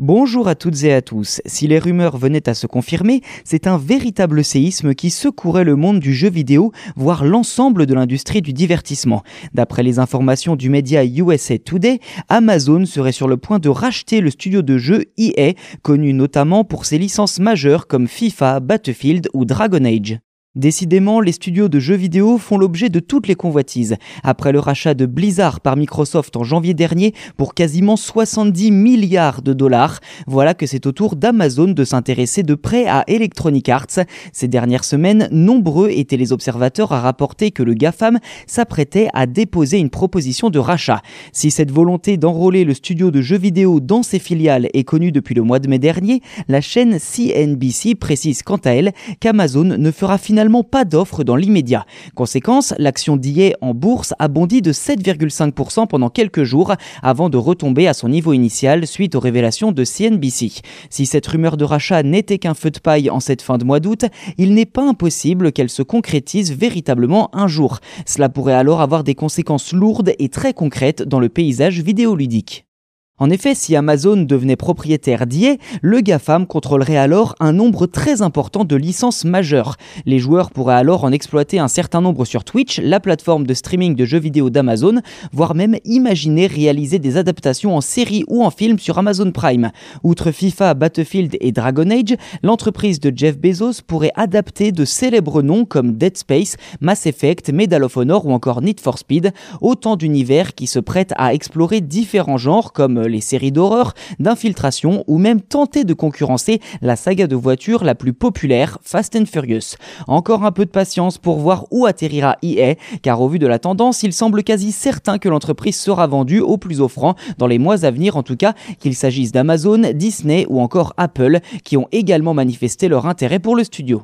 Bonjour à toutes et à tous. Si les rumeurs venaient à se confirmer, c'est un véritable séisme qui secourait le monde du jeu vidéo, voire l'ensemble de l'industrie du divertissement. D'après les informations du média USA Today, Amazon serait sur le point de racheter le studio de jeu EA, connu notamment pour ses licences majeures comme FIFA, Battlefield ou Dragon Age. Décidément, les studios de jeux vidéo font l'objet de toutes les convoitises. Après le rachat de Blizzard par Microsoft en janvier dernier pour quasiment 70 milliards de dollars, voilà que c'est au tour d'Amazon de s'intéresser de près à Electronic Arts. Ces dernières semaines, nombreux étaient les observateurs à rapporter que le GAFAM s'apprêtait à déposer une proposition de rachat. Si cette volonté d'enrôler le studio de jeux vidéo dans ses filiales est connue depuis le mois de mai dernier, la chaîne CNBC précise quant à elle qu'Amazon ne fera finalement pas d'offre dans l'immédiat. Conséquence, l'action d'IA en bourse a bondi de 7,5% pendant quelques jours avant de retomber à son niveau initial suite aux révélations de CNBC. Si cette rumeur de rachat n'était qu'un feu de paille en cette fin de mois d'août, il n'est pas impossible qu'elle se concrétise véritablement un jour. Cela pourrait alors avoir des conséquences lourdes et très concrètes dans le paysage vidéoludique. En effet, si Amazon devenait propriétaire d'IA, le GAFAM contrôlerait alors un nombre très important de licences majeures. Les joueurs pourraient alors en exploiter un certain nombre sur Twitch, la plateforme de streaming de jeux vidéo d'Amazon, voire même imaginer réaliser des adaptations en série ou en film sur Amazon Prime. Outre FIFA, Battlefield et Dragon Age, l'entreprise de Jeff Bezos pourrait adapter de célèbres noms comme Dead Space, Mass Effect, Medal of Honor ou encore Need for Speed, autant d'univers qui se prêtent à explorer différents genres comme les séries d'horreur, d'infiltration ou même tenter de concurrencer la saga de voitures la plus populaire, Fast and Furious. Encore un peu de patience pour voir où atterrira EA, car au vu de la tendance, il semble quasi certain que l'entreprise sera vendue au plus offrant dans les mois à venir en tout cas, qu'il s'agisse d'Amazon, Disney ou encore Apple, qui ont également manifesté leur intérêt pour le studio.